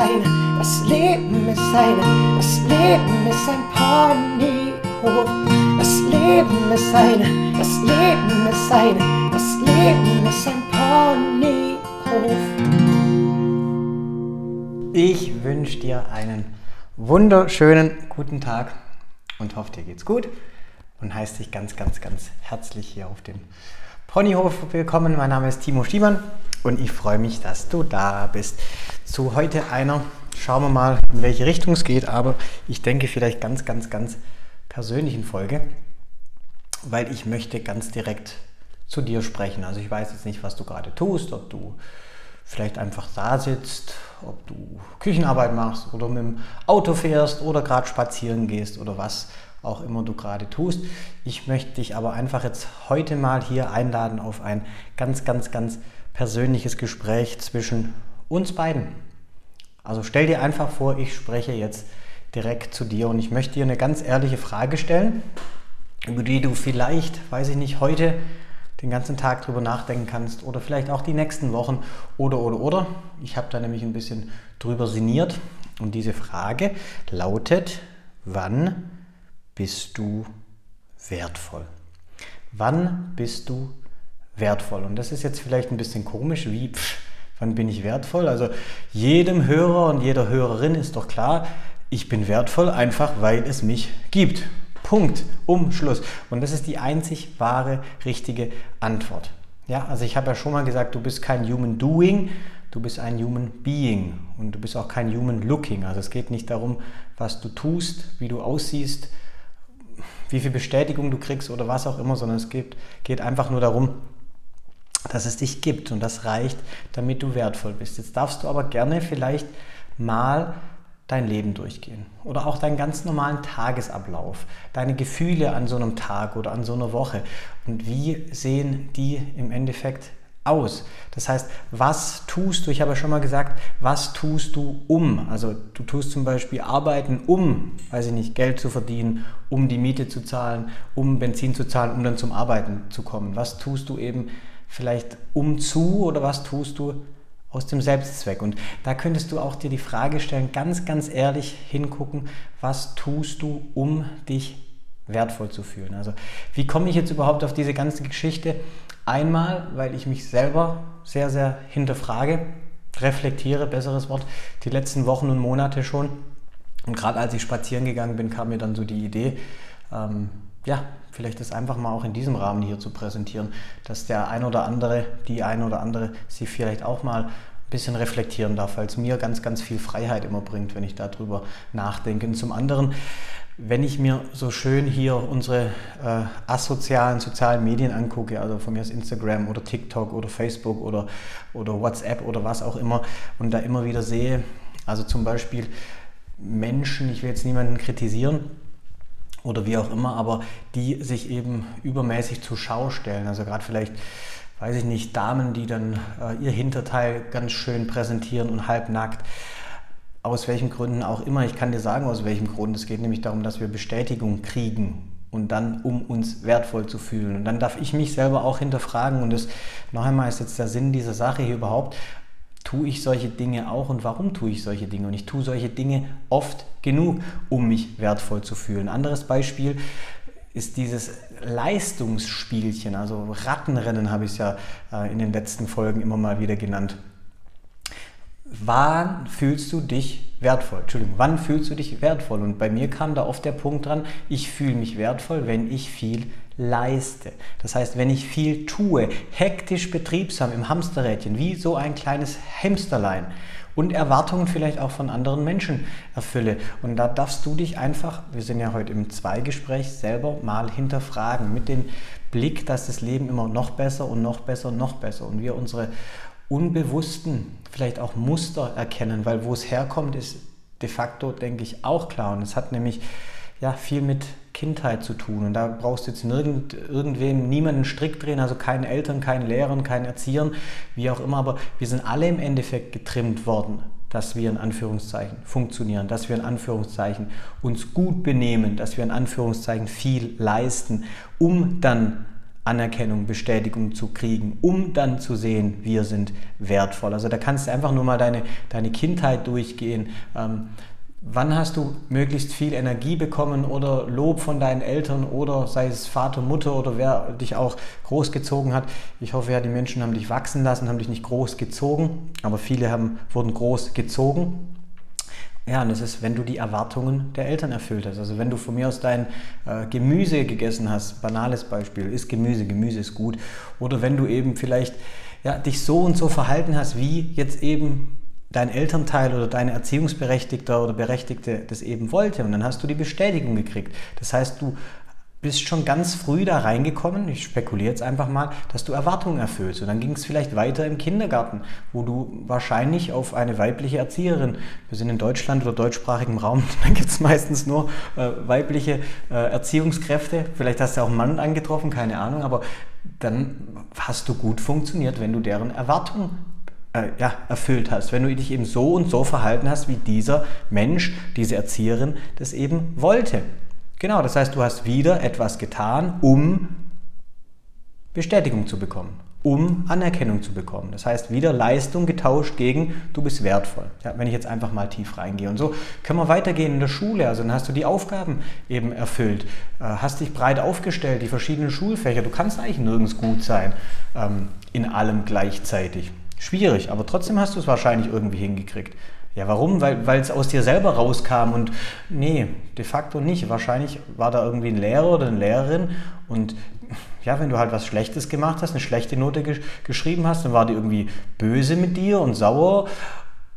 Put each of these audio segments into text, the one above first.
eine, das Leben ist eine, das Leben ist ein Ponyhof. Das Leben ist eine, das Leben ist eine, das Leben ist ein Ponyhof. Ich wünsche dir einen wunderschönen guten Tag und hoffe, dir geht's gut und heiße dich ganz, ganz, ganz herzlich hier auf dem Ponyhof willkommen. Mein Name ist Timo Stiemann und ich freue mich, dass du da bist. Zu heute einer, schauen wir mal, in welche Richtung es geht, aber ich denke vielleicht ganz, ganz, ganz persönlichen Folge, weil ich möchte ganz direkt zu dir sprechen. Also ich weiß jetzt nicht, was du gerade tust, ob du vielleicht einfach da sitzt, ob du Küchenarbeit machst oder mit dem Auto fährst oder gerade spazieren gehst oder was auch immer du gerade tust. Ich möchte dich aber einfach jetzt heute mal hier einladen auf ein ganz, ganz, ganz persönliches Gespräch zwischen uns beiden. Also stell dir einfach vor, ich spreche jetzt direkt zu dir und ich möchte dir eine ganz ehrliche Frage stellen, über die du vielleicht, weiß ich nicht, heute den ganzen Tag drüber nachdenken kannst oder vielleicht auch die nächsten Wochen oder oder oder. Ich habe da nämlich ein bisschen drüber sinniert und diese Frage lautet, wann bist du wertvoll? Wann bist du wertvoll? Und das ist jetzt vielleicht ein bisschen komisch, wie, pff, wann bin ich wertvoll? Also jedem Hörer und jeder Hörerin ist doch klar, ich bin wertvoll einfach, weil es mich gibt. Punkt. Umschluss. Und das ist die einzig wahre, richtige Antwort. Ja, also ich habe ja schon mal gesagt, du bist kein Human Doing, du bist ein Human Being und du bist auch kein Human Looking. Also es geht nicht darum, was du tust, wie du aussiehst, wie viel Bestätigung du kriegst oder was auch immer, sondern es geht, geht einfach nur darum, dass es dich gibt und das reicht, damit du wertvoll bist. Jetzt darfst du aber gerne vielleicht mal dein Leben durchgehen oder auch deinen ganz normalen Tagesablauf, deine Gefühle an so einem Tag oder an so einer Woche und wie sehen die im Endeffekt aus. Das heißt, was tust du, ich habe ja schon mal gesagt, was tust du um? Also du tust zum Beispiel arbeiten, um, weiß ich nicht, Geld zu verdienen, um die Miete zu zahlen, um Benzin zu zahlen, um dann zum Arbeiten zu kommen. Was tust du eben vielleicht um zu oder was tust du aus dem Selbstzweck? Und da könntest du auch dir die Frage stellen, ganz, ganz ehrlich hingucken, was tust du, um dich wertvoll zu fühlen? Also wie komme ich jetzt überhaupt auf diese ganze Geschichte? Einmal, weil ich mich selber sehr, sehr hinterfrage, reflektiere, besseres Wort, die letzten Wochen und Monate schon. Und gerade als ich spazieren gegangen bin, kam mir dann so die Idee, ähm, ja, vielleicht das einfach mal auch in diesem Rahmen hier zu präsentieren, dass der ein oder andere, die ein oder andere sie vielleicht auch mal ein bisschen reflektieren darf, weil es mir ganz, ganz viel Freiheit immer bringt, wenn ich darüber nachdenke. Und zum anderen wenn ich mir so schön hier unsere äh, asozialen sozialen Medien angucke, also von mir aus Instagram oder TikTok oder Facebook oder, oder WhatsApp oder was auch immer, und da immer wieder sehe, also zum Beispiel Menschen, ich will jetzt niemanden kritisieren oder wie auch immer, aber die sich eben übermäßig zur Schau stellen, also gerade vielleicht weiß ich nicht, Damen, die dann äh, ihr Hinterteil ganz schön präsentieren und halbnackt aus welchen Gründen auch immer. Ich kann dir sagen, aus welchem Grund. Es geht nämlich darum, dass wir Bestätigung kriegen und dann, um uns wertvoll zu fühlen. Und dann darf ich mich selber auch hinterfragen. Und das noch einmal ist jetzt der Sinn dieser Sache hier überhaupt. Tue ich solche Dinge auch und warum tue ich solche Dinge? Und ich tue solche Dinge oft genug, um mich wertvoll zu fühlen. Anderes Beispiel ist dieses Leistungsspielchen, also Rattenrennen habe ich es ja äh, in den letzten Folgen immer mal wieder genannt wann fühlst du dich wertvoll? Entschuldigung, wann fühlst du dich wertvoll? Und bei mir kam da oft der Punkt dran, ich fühle mich wertvoll, wenn ich viel leiste. Das heißt, wenn ich viel tue, hektisch betriebsam im Hamsterrädchen, wie so ein kleines Hamsterlein und Erwartungen vielleicht auch von anderen Menschen erfülle. Und da darfst du dich einfach, wir sind ja heute im Zweigespräch, selber mal hinterfragen mit dem Blick, dass das Leben immer noch besser und noch besser und noch besser und wir unsere unbewussten vielleicht auch Muster erkennen, weil wo es herkommt, ist de facto, denke ich, auch klar. Und es hat nämlich ja, viel mit Kindheit zu tun. Und da brauchst du jetzt nirgend, irgendwem niemanden Strick drehen, also keinen Eltern, keinen Lehrern, keinen Erziehern, wie auch immer. Aber wir sind alle im Endeffekt getrimmt worden, dass wir in Anführungszeichen funktionieren, dass wir in Anführungszeichen uns gut benehmen, dass wir in Anführungszeichen viel leisten, um dann Anerkennung, Bestätigung zu kriegen, um dann zu sehen, wir sind wertvoll. Also da kannst du einfach nur mal deine, deine Kindheit durchgehen. Ähm, wann hast du möglichst viel Energie bekommen oder Lob von deinen Eltern oder sei es Vater, Mutter oder wer dich auch großgezogen hat? Ich hoffe ja, die Menschen haben dich wachsen lassen, haben dich nicht groß gezogen, aber viele haben, wurden groß gezogen. Ja, und das ist, wenn du die Erwartungen der Eltern erfüllt hast. Also wenn du von mir aus dein äh, Gemüse gegessen hast, banales Beispiel, ist Gemüse, Gemüse ist gut. Oder wenn du eben vielleicht ja, dich so und so verhalten hast, wie jetzt eben dein Elternteil oder deine Erziehungsberechtigter oder Berechtigte das eben wollte. Und dann hast du die Bestätigung gekriegt. Das heißt, du bist schon ganz früh da reingekommen, ich spekuliere jetzt einfach mal, dass du Erwartungen erfüllst. Und dann ging es vielleicht weiter im Kindergarten, wo du wahrscheinlich auf eine weibliche Erzieherin, wir sind in Deutschland oder deutschsprachigem Raum, dann gibt es meistens nur äh, weibliche äh, Erziehungskräfte. Vielleicht hast du auch einen Mann angetroffen, keine Ahnung, aber dann hast du gut funktioniert, wenn du deren Erwartungen äh, ja, erfüllt hast, wenn du dich eben so und so verhalten hast, wie dieser Mensch, diese Erzieherin das eben wollte. Genau, das heißt, du hast wieder etwas getan, um Bestätigung zu bekommen, um Anerkennung zu bekommen. Das heißt, wieder Leistung getauscht gegen du bist wertvoll. Ja, wenn ich jetzt einfach mal tief reingehe. Und so können wir weitergehen in der Schule. Also dann hast du die Aufgaben eben erfüllt, äh, hast dich breit aufgestellt, die verschiedenen Schulfächer. Du kannst eigentlich nirgends gut sein ähm, in allem gleichzeitig. Schwierig, aber trotzdem hast du es wahrscheinlich irgendwie hingekriegt. Ja, warum? Weil, es aus dir selber rauskam und nee, de facto nicht. Wahrscheinlich war da irgendwie ein Lehrer oder eine Lehrerin und ja, wenn du halt was Schlechtes gemacht hast, eine schlechte Note gesch geschrieben hast, dann war die irgendwie böse mit dir und sauer.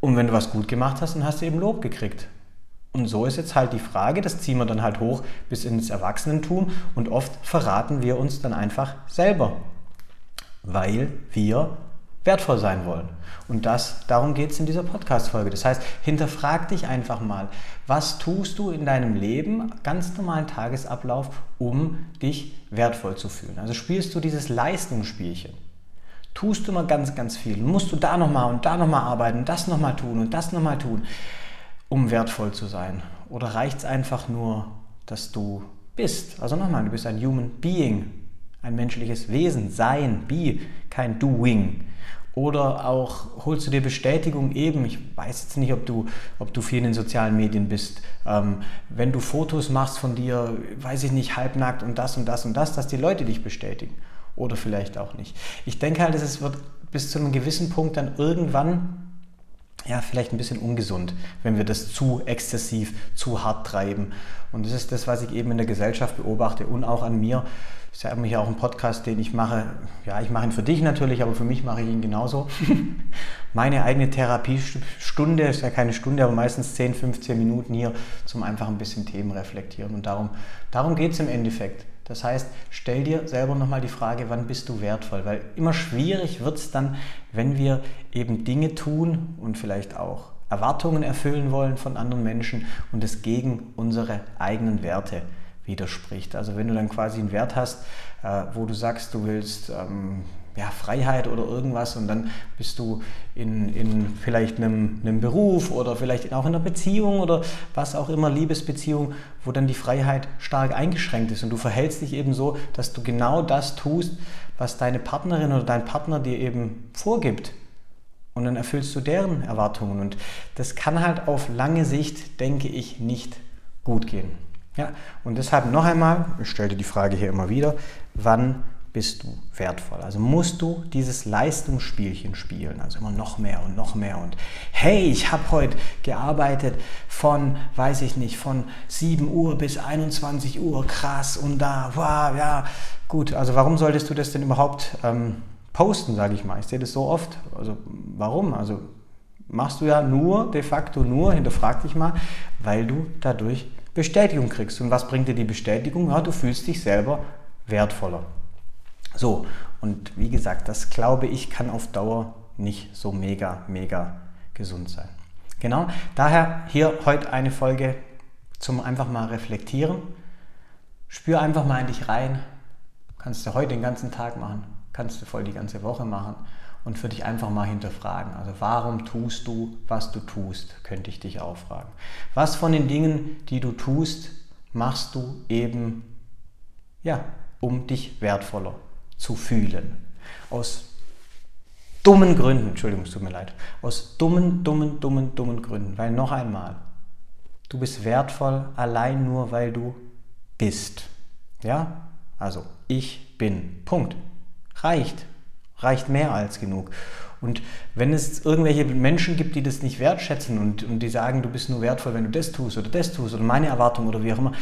Und wenn du was gut gemacht hast, dann hast du eben Lob gekriegt. Und so ist jetzt halt die Frage, das ziehen wir dann halt hoch bis ins Erwachsenentum und oft verraten wir uns dann einfach selber, weil wir wertvoll sein wollen. Und das, darum geht es in dieser Podcast-Folge. Das heißt, hinterfrag dich einfach mal, was tust du in deinem Leben, ganz normalen Tagesablauf, um dich wertvoll zu fühlen? Also spielst du dieses Leistungsspielchen. Tust du mal ganz, ganz viel. Musst du da nochmal und da nochmal arbeiten, das nochmal tun und das nochmal tun, um wertvoll zu sein? Oder reicht es einfach nur, dass du bist? Also nochmal, du bist ein Human Being, ein menschliches Wesen, Sein, Be, kein Doing. Oder auch holst du dir Bestätigung eben, ich weiß jetzt nicht, ob du, ob du viel in den sozialen Medien bist, ähm, wenn du Fotos machst von dir, weiß ich nicht, halbnackt und das und das und das, dass die Leute dich bestätigen. Oder vielleicht auch nicht. Ich denke halt, es wird bis zu einem gewissen Punkt dann irgendwann ja, vielleicht ein bisschen ungesund, wenn wir das zu exzessiv, zu hart treiben. Und das ist das, was ich eben in der Gesellschaft beobachte und auch an mir. Ich habe mich auch einen Podcast, den ich mache. Ja, ich mache ihn für dich natürlich, aber für mich mache ich ihn genauso. Meine eigene Therapiestunde ist ja keine Stunde, aber meistens 10, 15 Minuten hier zum einfach ein bisschen Themen reflektieren. Und darum, darum geht es im Endeffekt. Das heißt, stell dir selber nochmal die Frage, wann bist du wertvoll? Weil immer schwierig wird es dann, wenn wir eben Dinge tun und vielleicht auch Erwartungen erfüllen wollen von anderen Menschen und es gegen unsere eigenen Werte widerspricht. Also wenn du dann quasi einen Wert hast, äh, wo du sagst, du willst ähm, ja, Freiheit oder irgendwas und dann bist du in, in vielleicht einem, einem Beruf oder vielleicht auch in einer Beziehung oder was auch immer, Liebesbeziehung, wo dann die Freiheit stark eingeschränkt ist und du verhältst dich eben so, dass du genau das tust, was deine Partnerin oder dein Partner dir eben vorgibt. Und dann erfüllst du deren Erwartungen und das kann halt auf lange Sicht, denke ich, nicht gut gehen. Ja, und deshalb noch einmal, ich stelle die Frage hier immer wieder, wann bist du wertvoll. Also musst du dieses Leistungsspielchen spielen, also immer noch mehr und noch mehr und hey, ich habe heute gearbeitet von, weiß ich nicht, von 7 Uhr bis 21 Uhr, krass und da, wow, ja, gut, also warum solltest du das denn überhaupt ähm, posten, sage ich mal. Ich sehe das so oft. Also warum? Also machst du ja nur, de facto nur, hinterfrag dich mal, weil du dadurch Bestätigung kriegst. Und was bringt dir die Bestätigung? Ja, du fühlst dich selber wertvoller. So, und wie gesagt, das glaube ich kann auf Dauer nicht so mega, mega gesund sein. Genau, daher hier heute eine Folge zum einfach mal reflektieren. Spür einfach mal in dich rein. Kannst du heute den ganzen Tag machen, kannst du voll die ganze Woche machen und für dich einfach mal hinterfragen. Also warum tust du, was du tust, könnte ich dich auch fragen. Was von den Dingen, die du tust, machst du eben, ja, um dich wertvoller zu fühlen. Aus dummen Gründen, Entschuldigung, es tut mir leid, aus dummen, dummen, dummen, dummen Gründen. Weil noch einmal, du bist wertvoll allein nur, weil du bist. Ja? Also, ich bin. Punkt. Reicht. Reicht mehr als genug. Und wenn es irgendwelche Menschen gibt, die das nicht wertschätzen und, und die sagen, du bist nur wertvoll, wenn du das tust oder das tust oder meine Erwartung oder wie auch immer,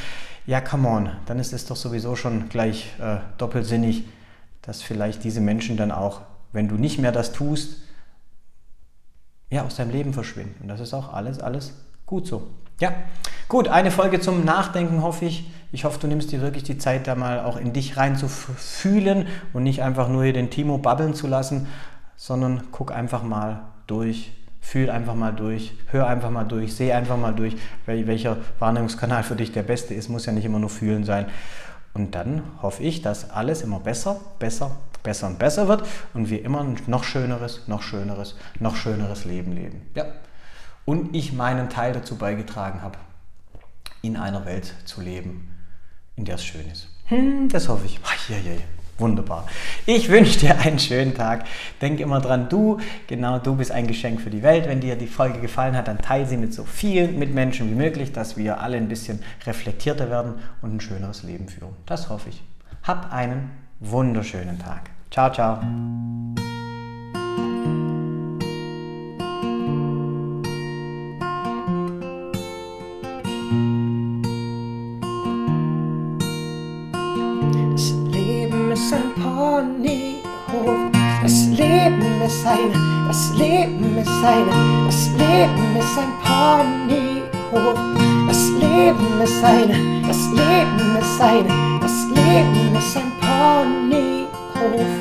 ja, come on, dann ist es doch sowieso schon gleich äh, doppelsinnig, dass vielleicht diese Menschen dann auch, wenn du nicht mehr das tust, ja, aus deinem Leben verschwinden. Und das ist auch alles, alles gut so. Ja, gut, eine Folge zum Nachdenken hoffe ich. Ich hoffe, du nimmst dir wirklich die Zeit, da mal auch in dich rein zu fühlen und nicht einfach nur hier den Timo babbeln zu lassen, sondern guck einfach mal durch, fühl einfach mal durch, hör einfach mal durch, seh einfach mal durch, welcher Wahrnehmungskanal für dich der beste ist, muss ja nicht immer nur fühlen sein. Und dann hoffe ich, dass alles immer besser, besser, besser und besser wird und wir immer ein noch schöneres, noch schöneres, noch schöneres Leben leben. Ja. Und ich meinen Teil dazu beigetragen habe, in einer Welt zu leben, in der es schön ist. Hm, das hoffe ich. Ach, je, je. Wunderbar. Ich wünsche dir einen schönen Tag. Denk immer dran, du, genau du bist ein Geschenk für die Welt. Wenn dir die Folge gefallen hat, dann teile sie mit so vielen Mitmenschen wie möglich, dass wir alle ein bisschen reflektierter werden und ein schöneres Leben führen. Das hoffe ich. Hab einen wunderschönen Tag. Ciao, ciao. Bussen på Das Leben ist ein, das Leben ist ein, das Leben ist ein Ponyhof. Das Leben ist ein, das Leben ist ein, das Leben ist ein Ponyhof.